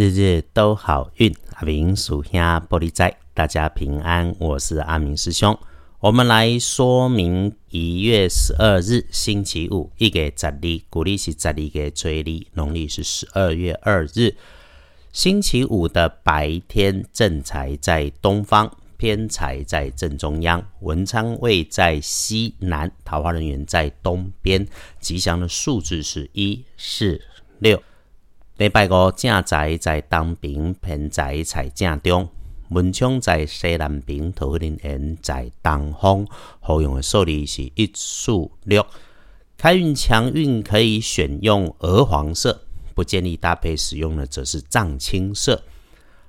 日日都好运，阿明属下玻璃仔，大家平安。我是阿明师兄。我们来说明一月十二日星期五，一个十二，古历是十二个追历，农历是十二月二日，星期五的白天，正财在东方，偏财在正中央，文昌位在西南，桃花人员在东边。吉祥的数字是一四六。礼拜五正财在东边，偏财在正中。文昌在西南边，桃花人在东方。好用的数字是一、四、六。开运强运可以选用鹅黄色，不建议搭配使用的则是藏青色。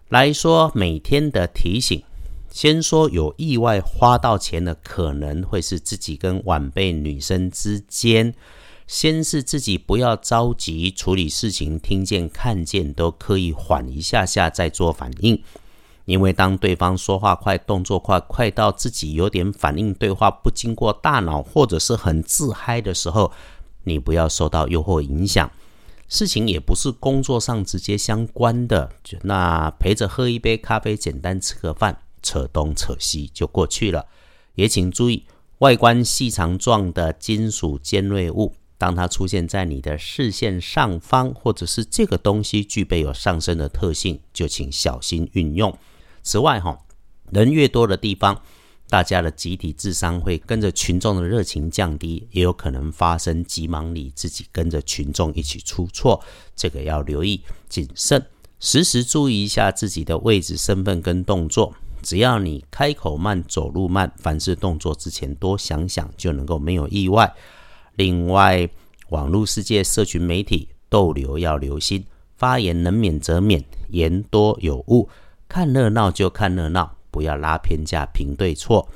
来说每天的提醒，先说有意外花到钱的，可能会是自己跟晚辈女生之间。先是自己不要着急处理事情，听见看见都可以缓一下下再做反应，因为当对方说话快、动作快，快到自己有点反应对话不经过大脑，或者是很自嗨的时候，你不要受到诱惑影响。事情也不是工作上直接相关的，那陪着喝一杯咖啡，简单吃个饭，扯东扯西就过去了。也请注意，外观细长状的金属尖锐物。当它出现在你的视线上方，或者是这个东西具备有上升的特性，就请小心运用。此外，哈，人越多的地方，大家的集体智商会跟着群众的热情降低，也有可能发生急忙里自己跟着群众一起出错，这个要留意谨慎，时时注意一下自己的位置、身份跟动作。只要你开口慢、走路慢，凡事动作之前多想想，就能够没有意外。另外，网络世界、社群媒体逗留要留心，发言能免则免，言多有误。看热闹就看热闹，不要拉偏架、评对错。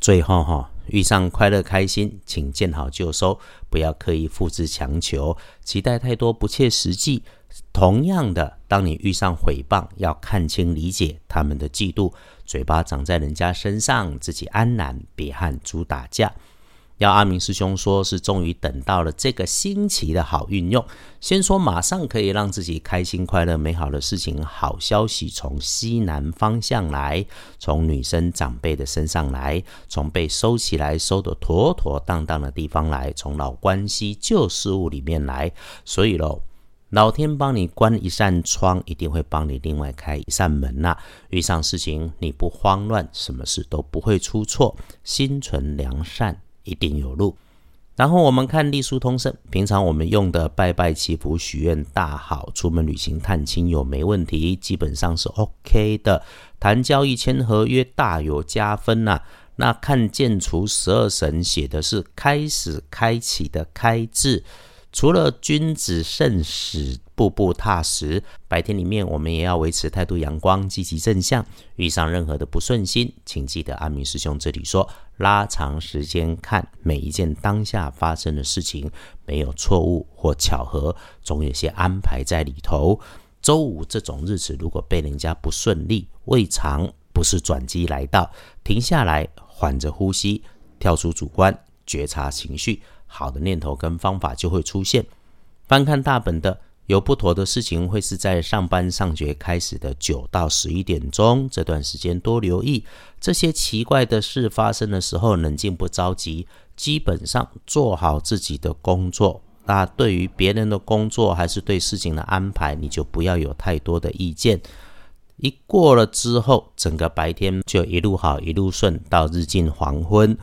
最后哈，遇上快乐开心，请见好就收，不要刻意复制强求，期待太多不切实际。同样的，当你遇上诽谤，要看清理解他们的嫉妒，嘴巴长在人家身上，自己安然，别和猪打架。要阿明师兄说，是终于等到了这个新奇的好运用。先说马上可以让自己开心、快乐、美好的事情，好消息从西南方向来，从女生长辈的身上来，从被收起来、收得妥妥当当的地方来，从老关系、旧事物里面来。所以喽，老天帮你关一扇窗，一定会帮你另外开一扇门呐。遇上事情你不慌乱，什么事都不会出错，心存良善。一定有路。然后我们看隶书通胜，平常我们用的拜拜祈福许愿大好，出门旅行探亲有没问题，基本上是 OK 的。谈交易签合约大有加分呐。那看建除十二神写的是开始开启的开字。除了君子慎始，步步踏实。白天里面，我们也要维持态度阳光、积极正向。遇上任何的不顺心，请记得阿明师兄这里说：拉长时间看每一件当下发生的事情，没有错误或巧合，总有些安排在里头。周五这种日子，如果被人家不顺利，未尝不是转机来到。停下来，缓着呼吸，跳出主观，觉察情绪。好的念头跟方法就会出现。翻看大本的，有不妥的事情会是在上班上学开始的九到十一点钟这段时间多留意。这些奇怪的事发生的时候，冷静不着急，基本上做好自己的工作。那对于别人的工作还是对事情的安排，你就不要有太多的意见。一过了之后，整个白天就一路好一路顺，到日近黄昏。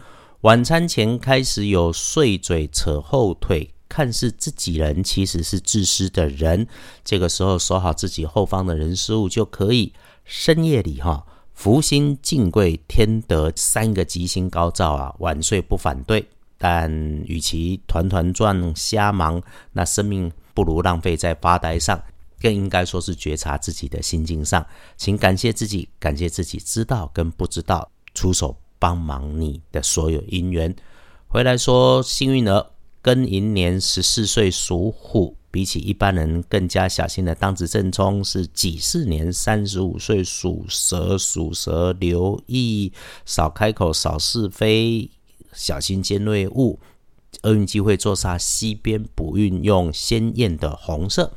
晚餐前开始有碎嘴扯后腿，看似自己人，其实是自私的人。这个时候守好自己后方的人事物就可以。深夜里哈，福星进贵天德三个吉星高照啊，晚睡不反对。但与其团团转瞎忙，那生命不如浪费在发呆上，更应该说是觉察自己的心境上。请感谢自己，感谢自己知道跟不知道，出手。帮忙你的所有姻缘，回来说幸运儿庚寅年十四岁属虎，比起一般人更加小心的当值正冲是己巳年三十五岁属蛇，属蛇留意少开口少是非，小心尖锐物，厄运机会坐煞西边补运用鲜艳的红色。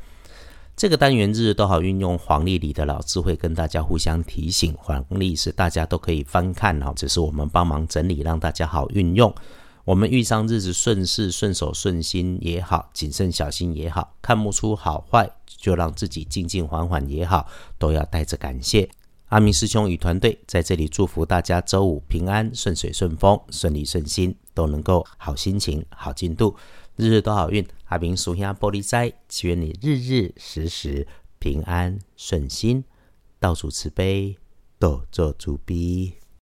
这个单元日都好运用黄历里的老智慧跟大家互相提醒，黄历是大家都可以翻看哦，只是我们帮忙整理，让大家好运用。我们遇上日子顺势、顺手、顺心也好，谨慎小心也好，看不出好坏，就让自己静静缓缓也好，都要带着感谢。阿明师兄与团队在这里祝福大家周五平安、顺水顺风、顺利顺心，都能够好心情、好进度。日日都好运，阿明属下玻璃斋，祈愿你日日时时平安顺心，道主慈悲，多做主逼。